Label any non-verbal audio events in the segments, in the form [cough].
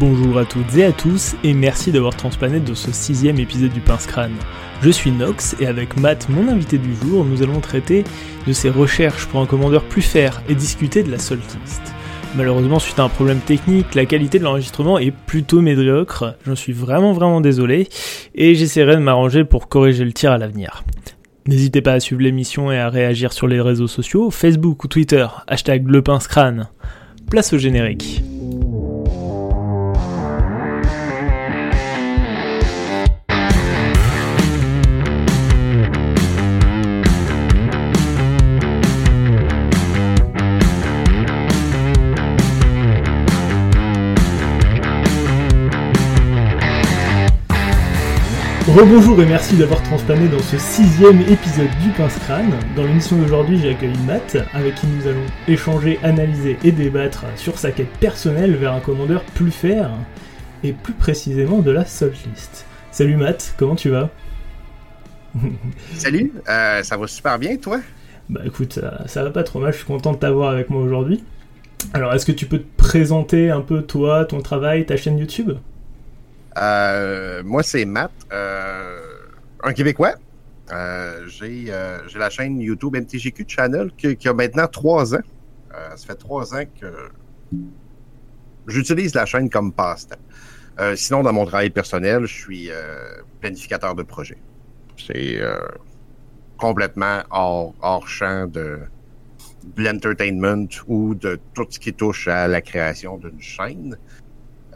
Bonjour à toutes et à tous et merci d'avoir transplané dans ce sixième épisode du Pince Crâne. Je suis Nox et avec Matt, mon invité du jour, nous allons traiter de ses recherches pour un commandeur plus fer et discuter de la Soltist. Malheureusement, suite à un problème technique, la qualité de l'enregistrement est plutôt médiocre, j'en suis vraiment vraiment désolé, et j'essaierai de m'arranger pour corriger le tir à l'avenir. N'hésitez pas à suivre l'émission et à réagir sur les réseaux sociaux, Facebook ou Twitter, hashtag le pince crâne. Place au générique. Rebonjour et merci d'avoir transplané dans ce sixième épisode du Pince Crâne. Dans l'émission d'aujourd'hui, j'accueille Matt, avec qui nous allons échanger, analyser et débattre sur sa quête personnelle vers un commandeur plus fer, et plus précisément de la List. Salut Matt, comment tu vas? Salut, euh, ça va super bien, toi? Bah écoute, ça, ça va pas trop mal, je suis content de t'avoir avec moi aujourd'hui. Alors, est-ce que tu peux te présenter un peu toi, ton travail, ta chaîne YouTube? Euh, moi, c'est Matt, euh, un Québécois. Euh, j'ai la chaîne YouTube MTGQ Channel qui, a maintenant trois ans. ça fait trois ans que j'utilise la chaîne comme passe-temps. sinon, dans mon travail personnel, je suis planificateur de projet. C'est complètement hors, hors champ de, de l'entertainment ou de tout ce qui touche à la création d'une chaîne.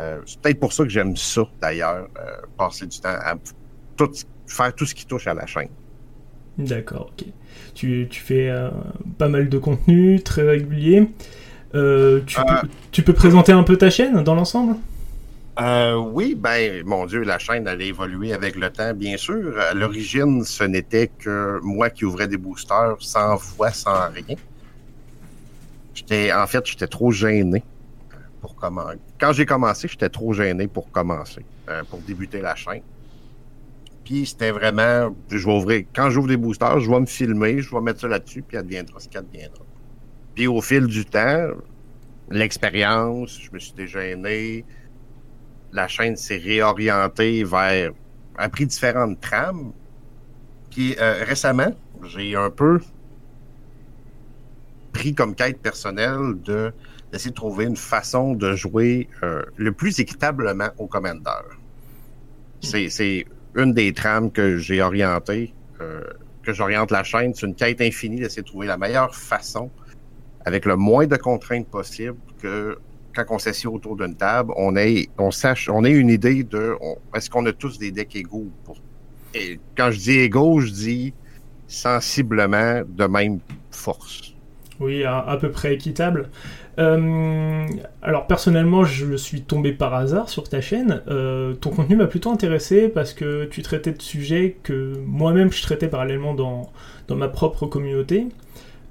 Euh, c'est peut-être pour ça que j'aime ça, d'ailleurs, euh, passer du temps à faire tout ce qui touche à la chaîne. D'accord, ok. Tu, fais euh, pas mal de contenu, très régulier. tu, peux, présenter un peu ta chaîne dans l'ensemble? Oui, ben, mon Dieu, la chaîne, elle a évolué avec le temps, bien sûr. À l'origine, ce n'était que moi qui ouvrais des boosters sans voix, sans rien. J'étais, en fait, j'étais trop gêné pour commencer. Quand j'ai commencé, j'étais trop gêné pour commencer, euh, pour débuter la chaîne. Puis c'était vraiment, je vais ouvrir, quand j'ouvre des boosters, je vais me filmer, je vais mettre ça là-dessus, puis adviendra ce qu'adviendra. Puis au fil du temps, l'expérience, je me suis dégêné, la chaîne s'est réorientée vers, a pris différentes trames. Puis euh, récemment, j'ai un peu pris comme quête personnelle de d'essayer de trouver une façon de jouer euh, le plus équitablement au Commander. C'est une des trames que j'ai orientées, euh, que j'oriente la chaîne. C'est une quête infinie d'essayer de trouver la meilleure façon, avec le moins de contraintes possible, que quand on s'assied autour d'une table, on ait, on sache, on ait une idée de est-ce qu'on a tous des decks égaux. et quand je dis égaux, je dis sensiblement de même force. Oui, à, peu près équitable. Euh, alors personnellement, je suis tombé par hasard sur ta chaîne. Euh, ton contenu m'a plutôt intéressé parce que tu traitais de sujets que moi-même je traitais parallèlement dans, ma propre communauté.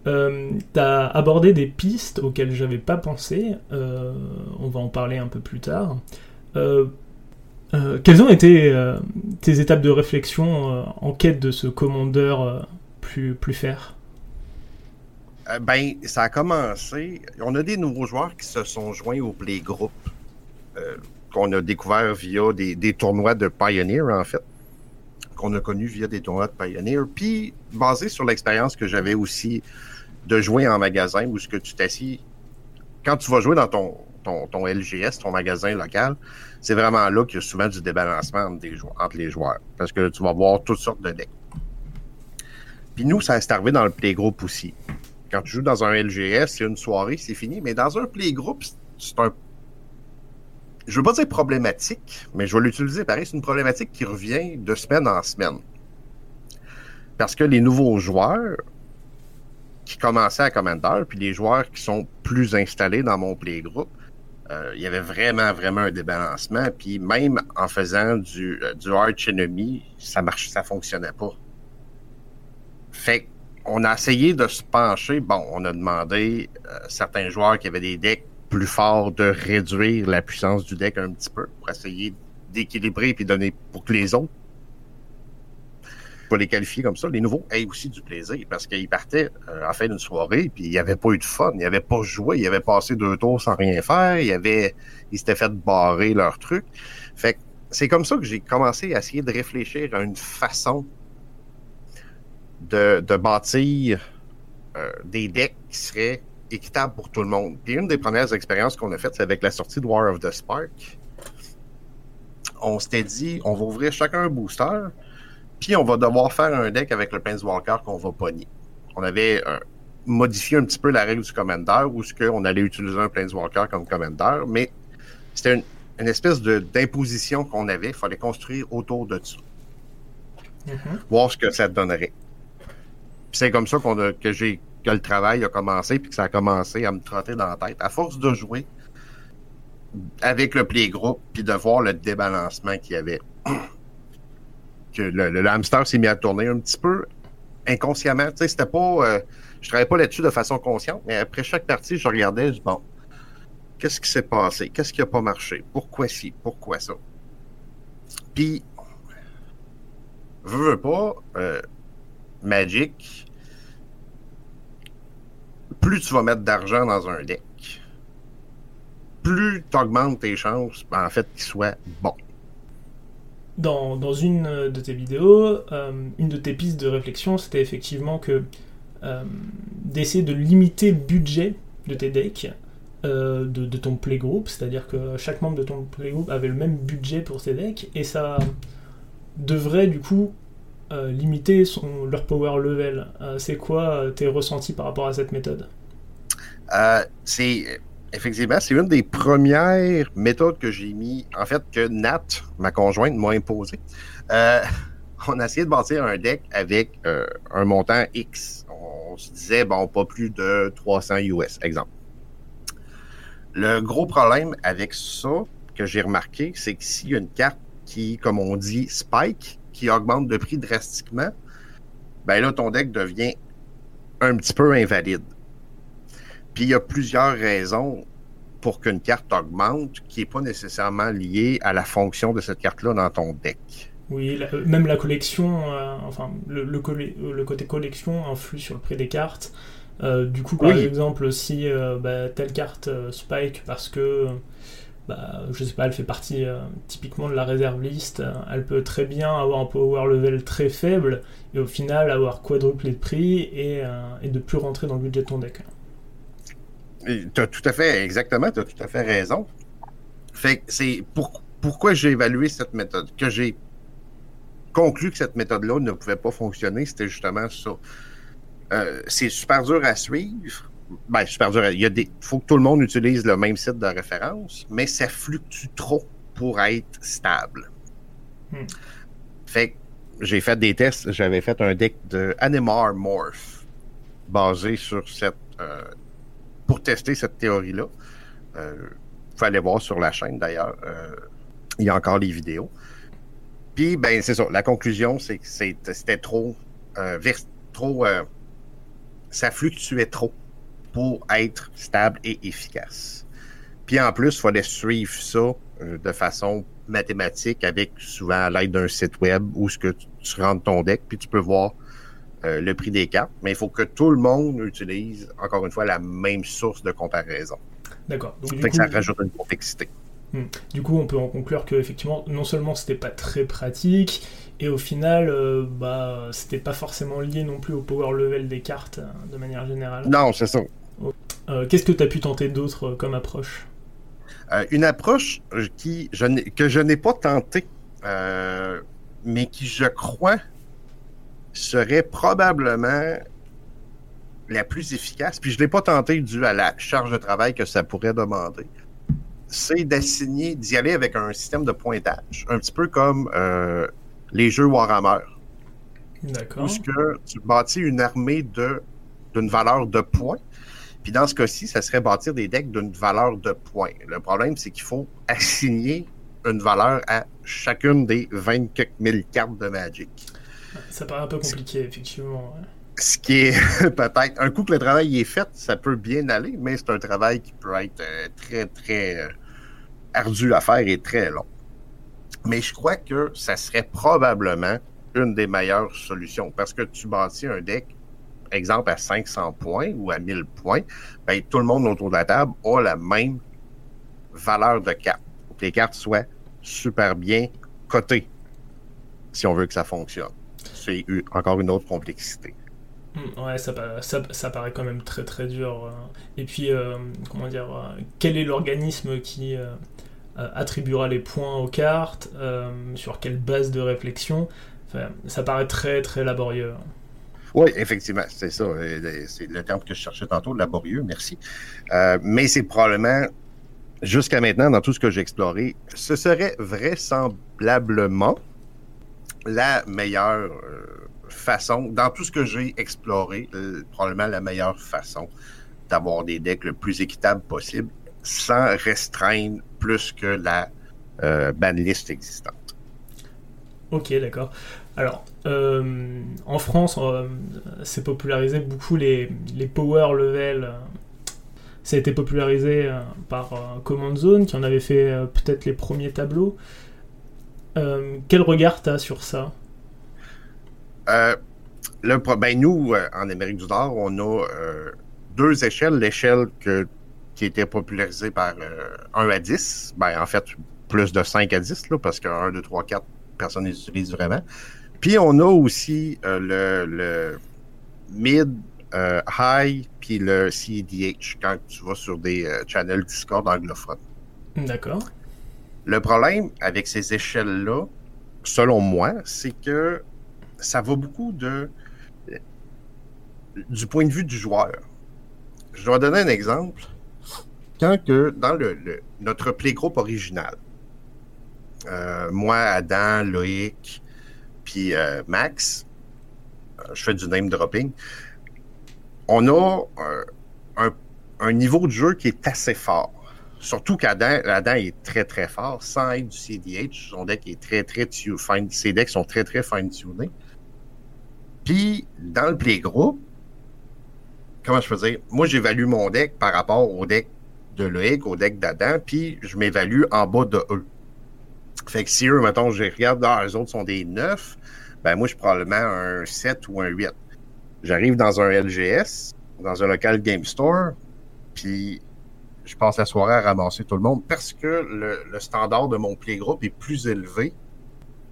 Euh, tu as abordé des pistes auxquelles j'avais pas pensé. on va en parler un peu plus tard. quelles ont été tes étapes de réflexion en quête de ce commandeur plus, plus fer? Euh, ben, ça a commencé. On a des nouveaux joueurs qui se sont joints au Playgroup, euh, qu'on a découvert via des, tournois de Pioneer, en fait. Qu'on a connu via des tournois de Pioneer. Puis, basé sur l'expérience que j'avais aussi de jouer en magasin, où ce que tu t'assis. Quand tu vas jouer dans ton, LGS, ton magasin local, c'est vraiment là qu'il y a souvent du débalancement entre les joueurs. Parce que tu vas voir toutes sortes de decks. Puis nous, ça s'est arrivé dans le playgroup aussi quand tu joues dans un LGS, c'est une soirée, c'est fini. Mais dans un playgroup, c'est un. Je veux pas dire problématique, mais je vais l'utiliser pareil. C'est une problématique qui revient de semaine en semaine. Parce que les nouveaux joueurs qui commençaient à Commander, puis les joueurs qui sont plus installés dans mon playgroup, euh, il y avait vraiment, vraiment un débalancement. Puis même en faisant du, euh, du Arch Enemy, ça marche, ça fonctionnait pas. Fait on a essayé de se pencher. Bon, on a demandé à euh, certains joueurs qui avaient des decks plus forts de réduire la puissance du deck un petit peu pour essayer d'équilibrer et donner pour que les autres. pour les qualifier comme ça, les nouveaux aient aussi du plaisir parce qu'ils partaient euh, en fin d'une soirée puis il n'y avait pas eu de fun, ils n'avaient pas joué, ils avaient passé deux tours sans rien faire, ils avaient, ils s'étaient fait barrer leur truc. Fait que c'est comme ça que j'ai commencé à essayer de réfléchir à une façon de, de bâtir euh, des decks qui seraient équitables pour tout le monde. Puis une des premières expériences qu'on a faites, c'est avec la sortie de War of the Spark. On s'était dit, on va ouvrir chacun un booster, puis on va devoir faire un deck avec le Planeswalker qu'on va pogner. On avait euh, modifié un petit peu la règle du Commander, où ce qu'on allait utiliser un Planeswalker comme Commander, mais c'était une, une espèce d'imposition qu'on avait. Il fallait construire autour de ça. Mm-hmm. Voir ce que ça donnerait. C'est comme ça qu'on a, que j'ai que le travail a commencé, puis que ça a commencé à me trotter dans la tête. À force de jouer avec le playgroup, puis de voir le débalancement qu'il y avait, [clears throat] que le, hamster s'est mis à tourner un petit peu inconsciemment. Tu sais, c'était pas. Euh, je travaillais pas là-dessus de façon consciente, mais après chaque partie, je regardais, je bon, qu'est-ce qui s'est passé? Qu'est-ce qui a pas marché? Pourquoi ci? Pourquoi ça? Puis, veux, veux pas, euh, Magic, plus tu vas mettre d'argent dans un deck, plus tu augmentes tes chances, en fait, qu'il soit bon. Dans, une de tes vidéos, euh, une de tes pistes de réflexion, c'était effectivement que euh, d'essayer de limiter le budget de tes decks euh, de, de, ton playgroup, c'est-à-dire que chaque membre de ton playgroup avait le même budget pour ses decks, et ça devrait du coup euh, limiter son, leur power level. Euh, c'est quoi euh, tes ressentis par rapport à cette méthode? C'est effectivement, c'est une des premières méthodes que j'ai mis, en fait, que Nat, ma conjointe, m'a imposé. [laughs] on a essayé de bâtir un deck avec un montant X. On se disait, bon, pas plus de 300 US, exemple. Le gros problème avec ça que j'ai remarqué, c'est que s'il y a une carte qui, comme on dit, spike, qui augmente de prix drastiquement, ben là, ton deck devient un petit peu invalide. Puis il y a plusieurs raisons pour qu'une carte augmente qui n'est pas nécessairement liée à la fonction de cette carte-là dans ton deck. Oui, euh, même la collection, euh, enfin, le, le, côté collection influe sur le prix des cartes. Euh, du coup, par exemple, si bah, telle carte spike parce que bah, je sais pas, elle fait partie euh, typiquement de la réserve liste. Elle peut très bien avoir un power level très faible et au final avoir quadruplé de prix et, euh, de plus rentrer dans le budget de ton deck. Tu as tout à fait, exactement, tu as tout à fait raison. C'est pour, pourquoi j'ai évalué cette méthode, que j'ai conclu que cette méthode-là ne pouvait pas fonctionner, c'était justement ça. Euh, c'est super dur à suivre ben, super dur. Il y a des, faut que tout le monde utilise le même site de référence, mais ça fluctue trop pour être stable. Hmm. Fait que j'ai fait des tests. J'avais fait un deck de Animar Morph basé sur cette. Euh, pour tester cette théorie-là. Euh, vous aller voir sur la chaîne d'ailleurs. Euh, il y a encore les vidéos. Puis, ben, c'est ça. La conclusion, c'est que c'était trop. Euh, trop ça fluctuait trop pour être stable et efficace. Puis en plus, il fallait suivre ça euh, de façon mathématique avec souvent à l'aide d'un site web où ce que tu, rentres ton deck puis tu peux voir euh, le prix des cartes. Mais il faut que tout le monde utilise encore une fois la même source de comparaison. D'accord. Donc coup, ça rajoute une complexité. Hmm. Du coup, on peut en conclure que effectivement, non seulement c'était pas très pratique, et au final, euh, bah, c'était pas forcément lié non plus au power level des cartes de manière générale. Non, c'est ça. Euh, qu'est-ce que tu as pu tenter d'autre euh, comme approche? Euh, Une approche qui, je que je n'ai pas tentée, mais qui, je crois, serait probablement la plus efficace, puis je ne l'ai pas tentée dû à la charge de travail que ça pourrait demander, c'est d'assigner, d'y aller avec un système de pointage, un petit peu comme les jeux Warhammer. D'accord. Où que tu bâtis une armée de d'une valeur de points, puis dans ce cas-ci, ça serait bâtir des decks d'une valeur de points. Le problème, c'est qu'il faut assigner une valeur à chacune des 20 000 cartes de Magic. Ça paraît un peu compliqué, effectivement. Ce qui est [laughs] peut-être, un coup que le travail est fait, ça peut bien aller, mais c'est un travail qui peut être euh, très, très euh, ardu à faire et très long. Mais je crois que ça serait probablement une des meilleures solutions parce que tu bâtis un deck, exemple, à 500 points ou à 1000 points, ben, tout le monde autour de la table a la même valeur de cartes. que les cartes soient super bien cotées si on veut que ça fonctionne. C'est encore une autre complexité. Hmm, ouais, ça, ça, ça, paraît quand même très très dur. Hein. Et puis, euh, comment dire, euh, quel est l'organisme qui euh, attribuera les points aux cartes Sur quelle base de réflexion Ça paraît très très laborieux. Oui, effectivement, c'est ça. C'est le terme que je cherchais tantôt, laborieux, merci. mais c'est probablement, jusqu'à maintenant, dans tout ce que j'ai exploré, ce serait vraisemblablement la meilleure façon, dans tout ce que j'ai exploré, euh, probablement la meilleure façon d'avoir des decks le plus équitable possible sans restreindre plus que la euh, banlist existante. Ok, d'accord. Alors, euh, en France, c'est popularisé beaucoup les, les, power level. Ça a été popularisé par Command Zone, qui en avait fait peut-être les premiers tableaux. quel regard tu as sur ça? Euh, le, ben nous, euh, en Amérique du Nord, on a euh, deux échelles. L'échelle qui était popularisée par 1 à 10, ben, en fait, plus de 5 à 10, là, parce que 1, 2, 3, 4, personne ne les utilise vraiment. Puis on a aussi le, mid, high, puis le CDH quand tu vas sur des channels Discord anglophones. D'accord. Le problème avec ces échelles-là, selon moi, c'est que ça va beaucoup de du point de vue du joueur. Je vais donner un exemple. Quand que dans le, notre playgroup original, euh, moi, Adam, Loïc, puis euh, Max, euh, je fais du name dropping, on a un, niveau de jeu qui est assez fort. Surtout qu'Adam Adam est très très fort, sans être du CDH. Son deck est très très fine. Ses decks sont très très fine-tunés. Puis, dans le playgroup, comment je peux dire? Moi, j'évalue mon deck par rapport au deck de Loïc, au deck d'Adam, puis je m'évalue en bas de eux. Fait que si eux, mettons, je regarde, ah, eux autres sont des 9, ben moi, je suis probablement un 7 ou un 8. J'arrive dans un LGS, dans un local game store, puis je passe la soirée à ramasser tout le monde parce que le, le standard de mon playgroup est plus élevé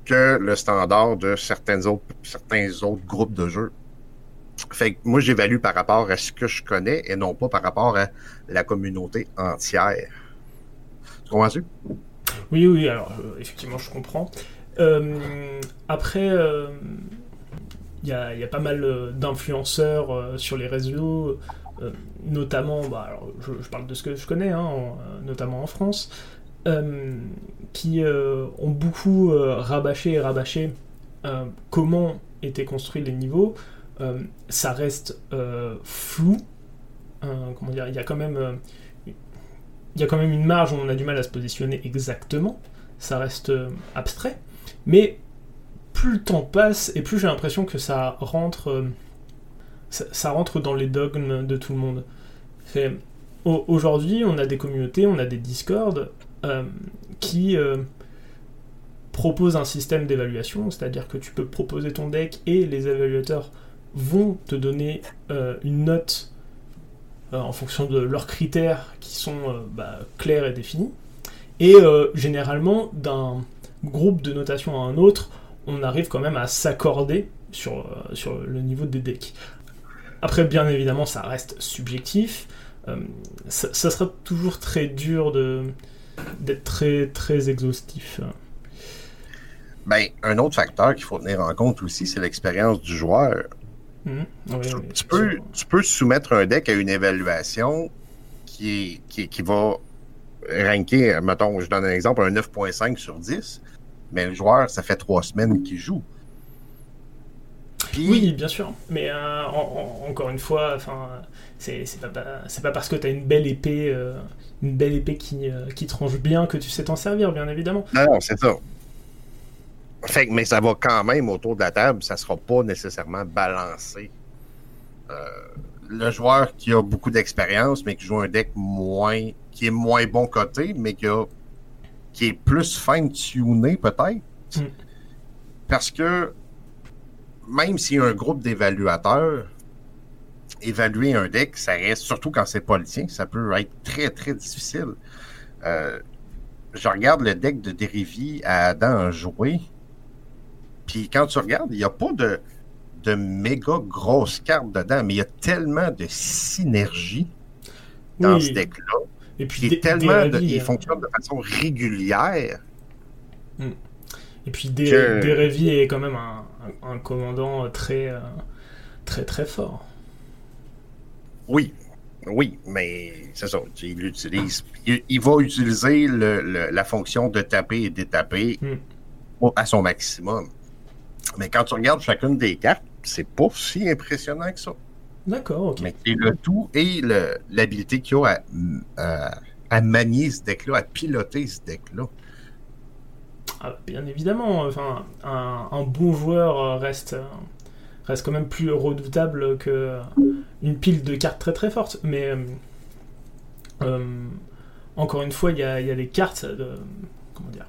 que le standard de certaines autres, certains autres groupes de jeux. Fait que moi, j'évalue par rapport à ce que je connais et non pas par rapport à la communauté entière. Tu comprends-tu? Oui, oui, alors euh, effectivement, je comprends. Euh, après, il euh, y, a, pas mal d'influenceurs sur les réseaux, notamment, bah, alors, je, parle de ce que je connais, hein, notamment en France. Qui ont beaucoup rabâché et rabâché comment étaient construits les niveaux. Ça reste flou. comment dire Il y a quand même il y a quand même une marge où on a du mal à se positionner exactement, ça reste abstrait, mais plus le temps passe et plus j'ai l'impression que ça rentre, ça, rentre dans les dogmes de tout le monde. Aujourd'hui, on a des communautés, on a des discords euh, qui euh, propose un système d'évaluation, c'est-à-dire que tu peux proposer ton deck et les évaluateurs vont te donner euh, une note en fonction de leurs critères qui sont bah, clairs et définis. Et généralement, d'un groupe de notation à un autre, on arrive quand même à s'accorder sur, sur le niveau des decks. Après, bien évidemment, ça reste subjectif. ça, sera toujours très dur de, d'être très, très exhaustif. Ben, un autre facteur qu'il faut tenir en compte aussi, c'est l'expérience du joueur. Mmh. tu, peux, tu peux soumettre un deck à une évaluation qui, qui, qui va ranker, mettons, je donne un exemple, un 9.5 sur 10, mais le joueur, ça fait trois semaines qu'il joue. Oui, bien sûr, mais euh, encore une fois, enfin, c'est pas, pas parce que tu as une belle épée euh, une belle épée qui, euh, qui tranche bien, que tu sais t'en servir, bien évidemment. Non, c'est ça. Fait, mais ça va quand même autour de la table, ça sera pas nécessairement balancé. Euh, le joueur qui a beaucoup d'expérience, mais qui joue un deck moins, qui est moins bon côté, mais qui, a, qui est plus fine-tuné peut-être. Mm. Parce que même s'il y a un groupe d'évaluateurs, évaluer un deck, ça reste, surtout quand c'est pas le tien, ça peut être très, très difficile. Euh, je regarde le deck de Derivi à Adam jouer, puis quand tu regardes, il n'y a pas de, de méga grosses cartes dedans, mais il y a tellement de synergie dans ce deck-là. Et puis, il, tellement il euh, fonctionne de façon régulière. Hmm. Et puis, Derevi est quand même un, commandant très, euh, très, très fort. Oui, oui, mais c'est ça. Il utilise. Il, va utiliser la fonction de taper et détaper hmm. à son maximum. Mais quand tu regardes chacune des cartes, c'est pas si impressionnant que ça. D'accord, ok. Mais le tout et l'habilité qu'il a à, manier ce deck-là, à piloter ce deck-là. Ah, bien évidemment, enfin, un, bon joueur reste, reste quand même plus redoutable que une pile de cartes très très fortes. Mais euh, euh, encore une fois, il y a, y a, des cartes. De, comment dire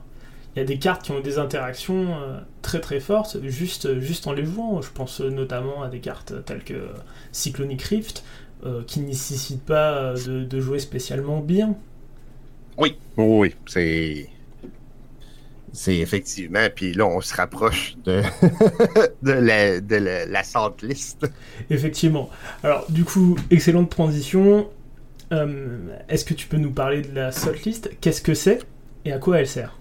il y a des cartes qui ont des interactions euh, très très fortes juste, juste en les jouant. Je pense notamment à des cartes telles que Cyclonic Rift, qui ne nécessitent pas de, jouer spécialement bien. Oui, oui, c'est. C'est effectivement. Puis là, on se rapproche de, [laughs] de, la, de la, list. Effectivement. Alors, du coup, excellente transition. Euh, est-ce que tu peux nous parler de la salt list Qu'est-ce que c'est et à quoi elle sert?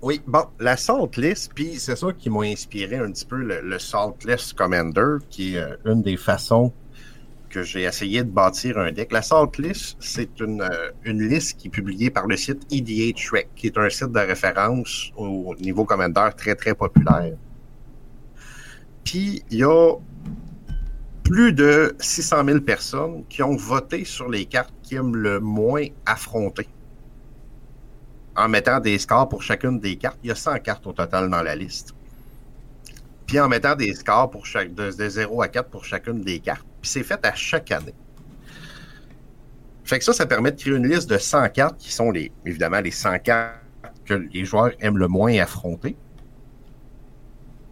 Oui, bon, la Salt List, puis c'est ça qui m'a inspiré un petit peu le, Salt List Commander, qui est euh, une des façons que j'ai essayé de bâtir un deck. La Salt List, c'est une, euh, une, liste qui est publiée par le site EDH qui est un site de référence au niveau Commander très, très populaire. Puis, il y a plus de 600 000 personnes qui ont voté sur les cartes qui aiment le moins affronter en mettant des scores pour chacune des cartes. Il y a 100 cartes au total dans la liste. Puis en mettant des scores pour de, 0 à 4 pour chacune des cartes. Puis c'est fait à chaque année. Fait que ça, ça permet de créer une liste de 100 cartes qui sont les, évidemment les 100 cartes que les joueurs aiment le moins affronter.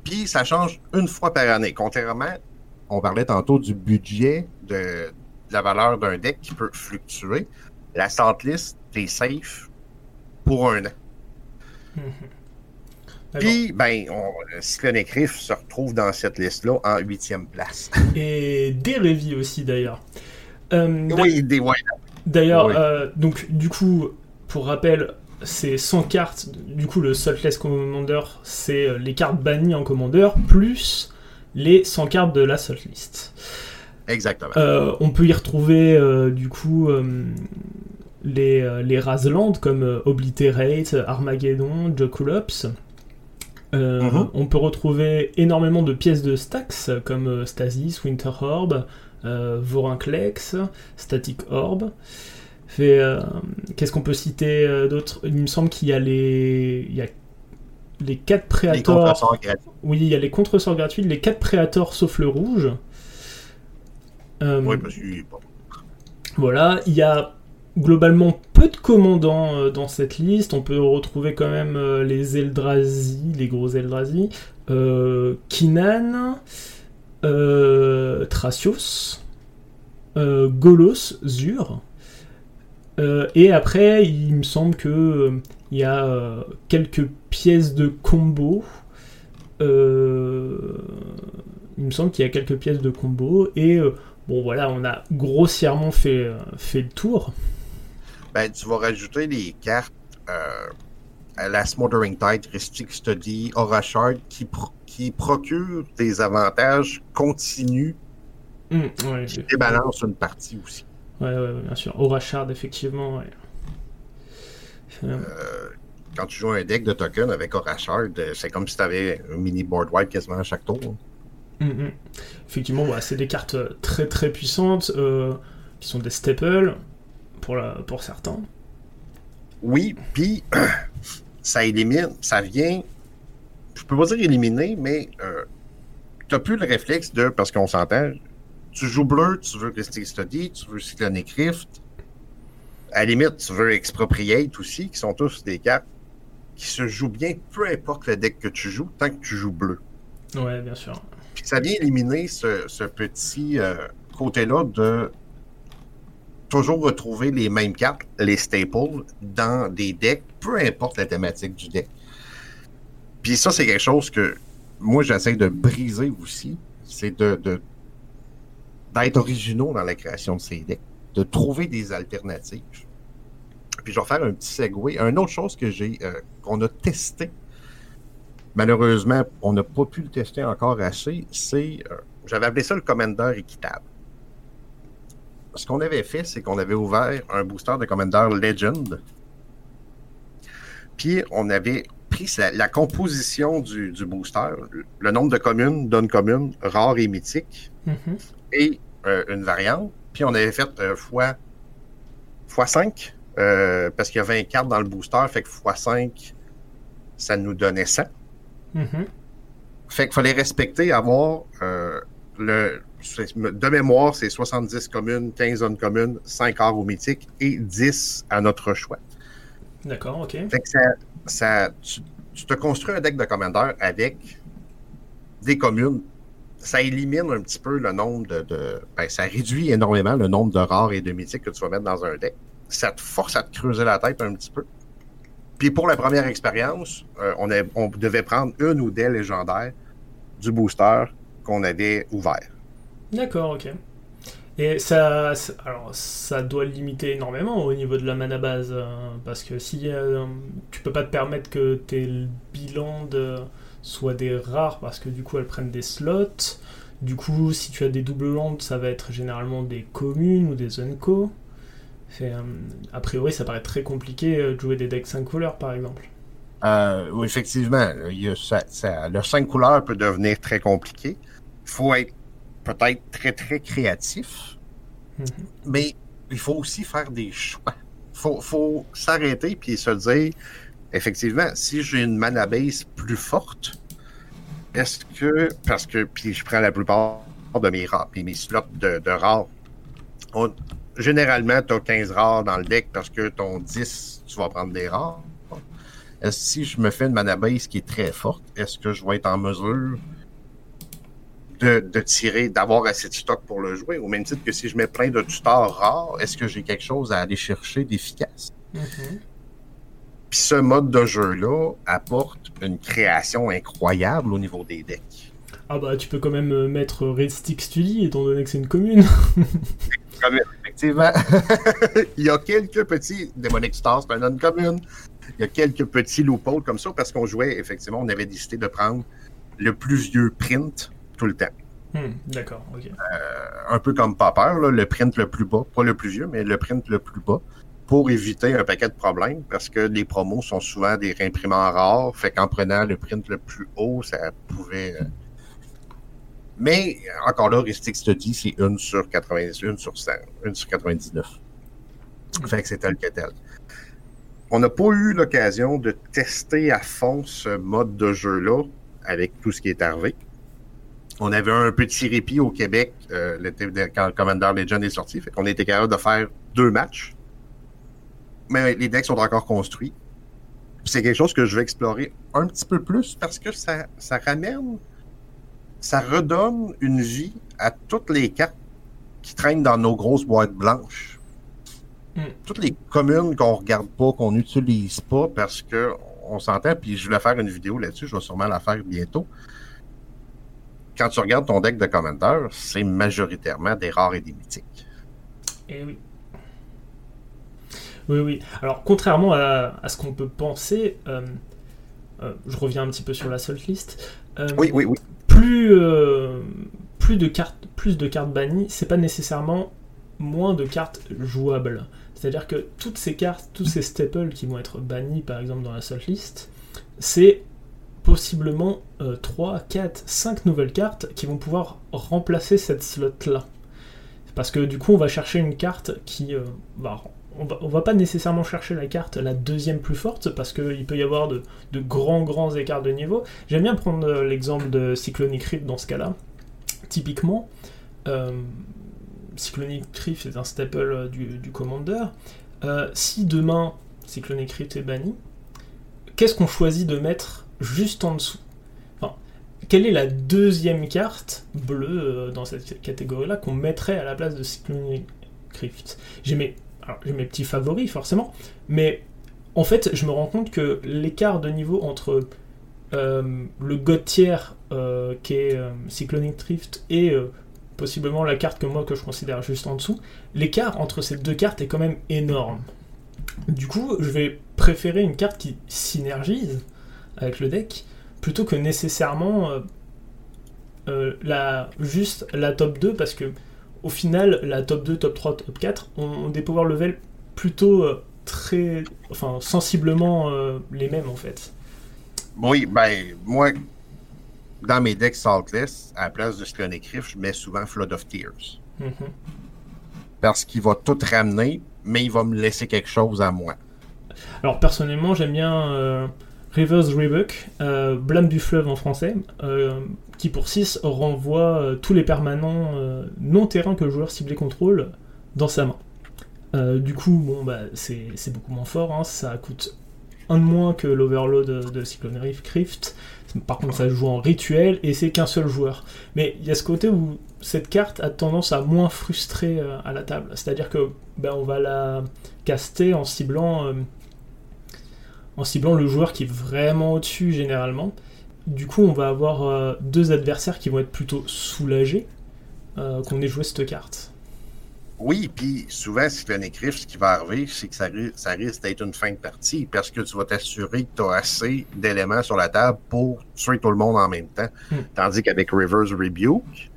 Puis ça change une fois par année. Contrairement, on parlait tantôt du budget de, la valeur d'un deck qui peut fluctuer. La list, t'es safe pour un an. Mhm. Puis, ben, on, Cyclonic Rift se retrouve dans cette liste-là en huitième place. [laughs] Et Derevi aussi, d'ailleurs. Euh, oui, des D'ailleurs, euh, donc, du coup, pour rappel, c'est 100 cartes. Du coup, le Saltless Commander, c'est euh, les cartes bannies en Commander, plus les 100 cartes de la Salt List. Exactement. on peut y retrouver, du coup, les, euh, les Razland comme euh, Obliterate, Armageddon, Jokulops. Euh, mhm. On peut retrouver énormément de pièces de Stax comme Stasis, Winter Orb, Vorinclex, Static Orb. Qu'est-ce qu'on peut citer d'autre? Il me semble qu'il y a les, il y a les 4 Préators. oui, il y a les contre-sorts gratuits, les 4 Préators sauf le rouge. oui, parce que... Voilà, il y a globalement peu de commandants euh, dans cette liste. On peut retrouver quand même euh, les Eldrazi, les gros Eldrazi, euh, Kinan, Thracios, Golos, Zur. et après, il me semble que il y a quelques pièces de combo. il me semble qu'il y a quelques pièces de combo et bon voilà, on a grossièrement fait, fait le tour ben, tu vas rajouter des cartes euh, à la Smothering Tide, Ristic Study, Aura Shard qui, qui procurent des avantages continus mmh, qui débalancent une partie aussi. Ouais, ouais, bien sûr. Aura Shard, effectivement, euh, quand tu joues un deck de tokens avec Aura Shard, euh, c'est comme si tu avais un mini board wipe quasiment à chaque tour. Mmh, mmh. Effectivement, c'est des cartes très très puissantes qui sont des staples pour, pour certains. Oui, puis [clears throat] ça élimine, ça vient, je peux pas dire éliminer, mais euh, tu n'as plus le réflexe de, parce qu'on s'entend, tu joues bleu, tu veux rester Study, tu veux Cyclonic Rift, à la limite, tu veux Expropriate aussi, qui sont tous des cartes qui se jouent bien, peu importe le deck que tu joues, tant que tu joues bleu. Ouais, bien sûr. Puis ça vient éliminer ce, petit euh, côté-là de toujours retrouver les mêmes cartes, les staples, dans des decks, peu importe la thématique du deck. Puis ça, c'est quelque chose que moi, j'essaie de briser aussi. C'est de, d'être originaux dans la création de ces decks, de trouver des alternatives. Puis je vais faire un petit segue. Une autre chose que j'ai euh, qu'on a testé, malheureusement, on n'a pas pu le tester encore assez, c'est euh, j'avais appelé ça le Commander équitable ce qu'on avait fait, c'est qu'on avait ouvert un booster de Commander Legend. Puis on avait pris la, composition du, booster, le nombre de communes donne commune, rare et mythique, mm-hmm. et euh, une variante. Puis on avait fait euh, fois, fois 5, euh, parce qu'il y a 20 cartes dans le booster, fait que fois 5, ça nous donnait 100. Mm-hmm. Fait qu'il fallait respecter, avoir le, de mémoire, c'est 70 communes, 15 zones communes, 5 arts au mythique et 10 à notre choix. D'accord, ok. ça, tu, te construis un deck de commandeur avec des communes. Ça élimine un petit peu le nombre de. ben, ça réduit énormément le nombre de rares et de mythiques que tu vas mettre dans un deck. Ça te force à te creuser la tête un petit peu. Puis pour la première expérience, euh, on, on devait prendre une ou des légendaires du booster qu'on avait ouvert. D'accord, ok. Et ça, alors, ça doit limiter énormément au niveau de la mana base, hein, parce que si euh, tu peux pas te permettre que tes bilans soient des rares, parce que du coup elles prennent des slots. Du coup, si tu as des doubles landes, ça va être généralement des communes ou des unco. Euh, a priori, ça paraît très compliqué euh, de jouer des decks 5 couleurs, par exemple. oui, effectivement, le 5 couleurs peut devenir très compliqué. Il faut être peut-être très, très créatif, mm-hmm. mais il faut aussi faire des choix. Il faut, s'arrêter puis se dire, effectivement, si j'ai une mana base plus forte, est-ce que, parce que, puis je prends la plupart de mes rares, puis mes slots de, de rares, généralement, tu as 15 rares dans le deck parce que ton 10, tu vas prendre des rares. Si je me fais une mana base qui est très forte, est-ce que je vais être en mesure de, tirer, d'avoir assez de stock pour le jouer, au même titre que si je mets plein de tutors rares, est-ce que j'ai quelque chose à aller chercher d'efficace? Mm-hmm. Puis ce mode de jeu-là apporte une création incroyable au niveau des decks. Ah bah tu peux quand même euh, mettre Red Stick Study étant donné que c'est une commune. [laughs] Effectivement. [laughs] Il y a quelques petits Demonic Stars, c'est une commune. Il y a quelques petits loopholes comme ça parce qu'on jouait, effectivement, on avait décidé de prendre le plus vieux print tout le temps. Hmm, d'accord, ok. Euh, un peu comme Popper, le print le plus bas, pas le plus vieux, mais le print le plus bas, pour éviter un paquet de problèmes, parce que les promos sont souvent des réimprimants rares, fait qu'en prenant le print le plus haut, ça pouvait... Euh, mais encore là, Ristic Study, c'est une sur 90, une sur 100, une sur 99. Fait que c'est tel que tel. On n'a pas eu l'occasion de tester à fond ce mode de jeu-là avec tout ce qui est arrivé. On avait un petit répit au Québec euh, quand Commander Legend est sorti. Fait qu'on était capable de faire deux matchs. Mais les decks sont encore construits. C'est quelque chose que je vais explorer un petit peu plus parce que ça, ça ramène, ça redonne une vie à toutes les cartes qui traînent dans nos grosses boîtes blanches. Hmm. Toutes les communes qu'on regarde pas, qu'on n'utilise pas parce que on s'entend, puis je voulais faire une vidéo là-dessus, je vais sûrement la faire bientôt quand tu regardes ton deck de commentaires, c'est majoritairement des rares et des mythiques. Eh oui. Oui, oui. Alors, contrairement à, ce qu'on peut penser, euh, euh, je reviens un petit peu sur la seule liste. Euh, oui, oui, oui. Plus, plus, de cartes, plus de cartes bannies, c'est pas nécessairement moins de cartes jouables. C'est-à-dire que toutes ces cartes, tous ces staples qui vont être bannis, par exemple, dans la seule liste, c'est possiblement 3, 4, 5 nouvelles cartes qui vont pouvoir remplacer cette slot-là. Parce que du coup, on va chercher une carte qui euh, va on va, va, pas nécessairement chercher la carte la deuxième plus forte parce qu'il peut y avoir de, grands grands écarts de niveau. J'aime bien prendre euh, l'exemple de Cyclonic Rift dans ce cas-là. Typiquement, euh, Cyclonic Rift est un staple du, Commander. si demain Cyclonic Rift est banni, qu'est-ce qu'on choisit de mettre juste en dessous. quelle est la deuxième carte bleue euh, dans cette catégorie-là qu'on mettrait à la place de Cyclonic Rift? J'ai mes, petits favoris forcément, mais en fait, je me rends compte que l'écart de niveau entre euh, le god tier euh, qui est Cyclonic Rift et possiblement la carte que moi que je considère juste en dessous, l'écart entre ces deux cartes est quand même énorme. Du coup, je vais préférer une carte qui synergise avec le deck plutôt que nécessairement euh, euh, la, juste la top 2 parce que au final la top 2, top 3, top 4 ont, des power level plutôt euh, très enfin sensiblement les mêmes en fait. Oui, ben moi dans mes decks Saltless, à la place de Clonic Rift, je mets souvent Flood of Tears. Mhm. Parce qu'il va tout ramener, mais il va me laisser quelque chose à moi. Alors personnellement, j'aime bien Rivers Rebuck, euh, Blâme du fleuve en français, euh, qui pour 6 renvoie euh, tous les permanents non terrain que le joueur ciblé contrôle dans sa main. du coup, bah, c'est beaucoup moins fort, hein, ça coûte un de moins que l'Overload de Cyclone Rift. Par contre, ça joue en rituel et c'est qu'un seul joueur. Mais il y a ce côté où cette carte a tendance à moins frustrer à la table. C'est-à-dire que ben, on va la caster en ciblant en ciblant le joueur qui est vraiment au-dessus généralement. Du coup, on va avoir euh, deux adversaires qui vont être plutôt soulagés euh, qu'on ait joué cette carte. Oui, puis souvent, si tu fais un écrit, ce qui va arriver, c'est que ça, risque d'être une fin de partie parce que tu vas t'assurer que tu as assez d'éléments sur la table pour tuer tout le monde en même temps. Hmm. Tandis qu'avec Reverse Rebuke,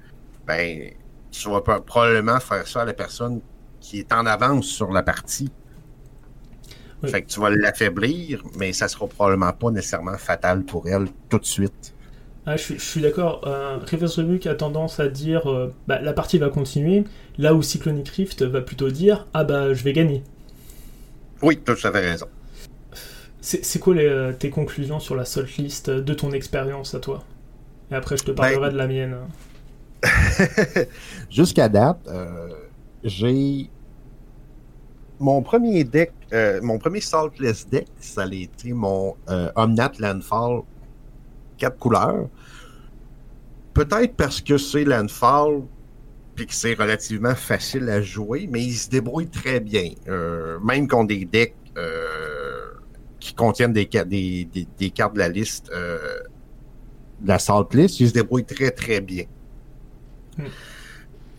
ben, tu vas probablement faire ça à la personne qui est en avance sur la partie. Fait que tu vas l'affaiblir, mais ça sera probablement pas nécessairement fatal pour elle tout de suite. Ah, je, suis, d'accord. Euh, Reverse Rebuke a tendance à dire euh, bah, la partie va continuer, là où Cyclonic Rift va plutôt dire ah bah je vais gagner. Oui, tu as raison. C'est quoi les, euh, tes conclusions sur la salt list de ton expérience à toi? Et après je te parlerai ben, de la mienne. [laughs] Jusqu'à date, euh, j'ai mon premier deck, euh, mon premier Saltless deck, ça a été mon euh, Omnat Landfall 4 couleurs. Peut-être parce que c'est Landfall puis que c'est relativement facile à jouer, mais il se débrouille très bien. Euh, même contre des decks qui contiennent des, des, des, cartes de la liste de la Saltless, il se débrouille très très bien. Hmm.